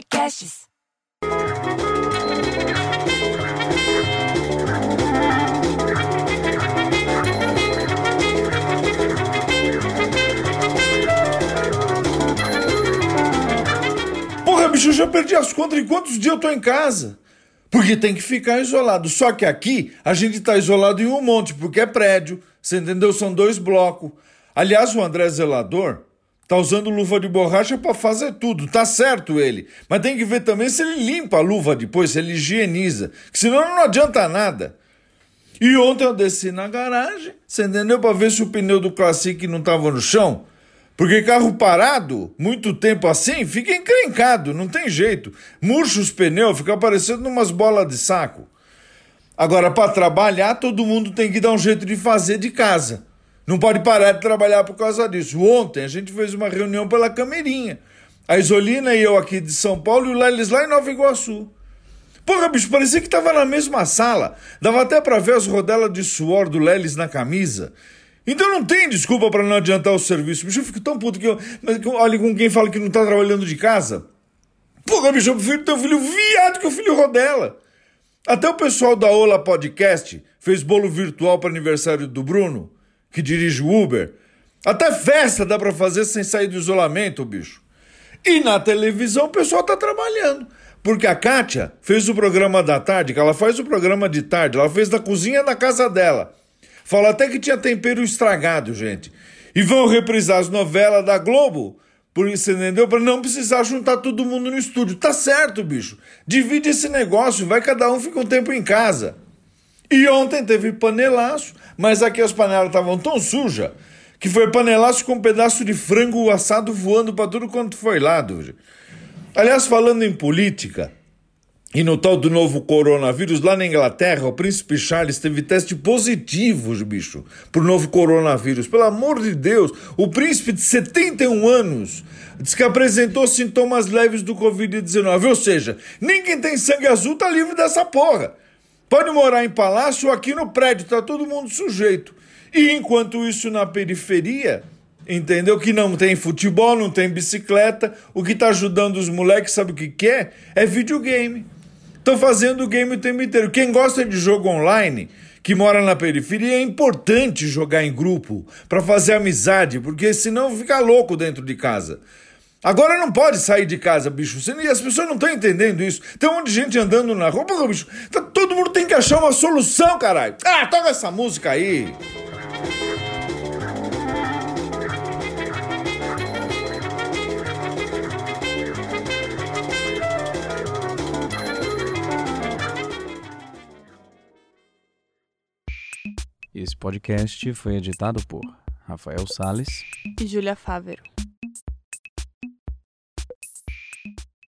Podcasts. Porra, bicho, eu já perdi as contas em quantos dias eu tô em casa. Porque tem que ficar isolado. Só que aqui a gente tá isolado em um monte, porque é prédio. Você entendeu? São dois blocos. Aliás, o André Zelador tá usando luva de borracha para fazer tudo. Tá certo ele. Mas tem que ver também se ele limpa a luva depois, se ele higieniza. Que senão não adianta nada. E ontem eu desci na garagem, você entendeu? Pra ver se o pneu do Classic não tava no chão. Porque carro parado, muito tempo assim, fica encrencado, não tem jeito. Murcha os pneus, fica parecendo umas bolas de saco. Agora, para trabalhar, todo mundo tem que dar um jeito de fazer de casa. Não pode parar de trabalhar por causa disso. Ontem a gente fez uma reunião pela Camerinha. A Isolina e eu aqui de São Paulo e o Lelis lá em Nova Iguaçu. Porra, bicho, parecia que tava na mesma sala. Dava até pra ver as rodelas de suor do Lelis na camisa. Então não tem desculpa para não adiantar o serviço. Bicho, eu fico tão puto que eu. Olha com quem fala que não tá trabalhando de casa. Porra, bicho, eu prefiro teu filho viado que o filho rodela. Até o pessoal da Ola Podcast fez bolo virtual para aniversário do Bruno, que dirige o Uber. Até festa dá para fazer sem sair do isolamento, bicho. E na televisão o pessoal tá trabalhando. Porque a Kátia fez o programa da tarde, que ela faz o programa de tarde, ela fez da cozinha da casa dela. Fala até que tinha tempero estragado, gente. E vão reprisar as novelas da Globo, por isso, entendeu? Para não precisar juntar todo mundo no estúdio. Tá certo, bicho. Divide esse negócio, vai cada um fica um tempo em casa. E ontem teve panelaço, mas aqui as panelas estavam tão sujas que foi panelaço com um pedaço de frango assado voando para tudo quanto foi lado. Aliás, falando em política, e no tal do novo coronavírus, lá na Inglaterra, o príncipe Charles teve teste positivo, bicho, pro novo coronavírus. Pelo amor de Deus, o príncipe de 71 anos diz que apresentou sintomas leves do Covid-19. Ou seja, ninguém tem sangue azul tá livre dessa porra. Pode morar em palácio ou aqui no prédio, tá todo mundo sujeito. E enquanto isso na periferia, entendeu? Que não tem futebol, não tem bicicleta, o que tá ajudando os moleques, sabe o que que é? É videogame. Estão fazendo game o tempo inteiro. Quem gosta de jogo online, que mora na periferia, é importante jogar em grupo para fazer amizade, porque senão fica louco dentro de casa. Agora não pode sair de casa, bicho. E as pessoas não estão entendendo isso. Tem um monte de gente andando na rua, Pô, bicho. Tá, todo mundo tem que achar uma solução, caralho. Ah, toca essa música aí. Esse podcast foi editado por Rafael Sales e Júlia Fávero.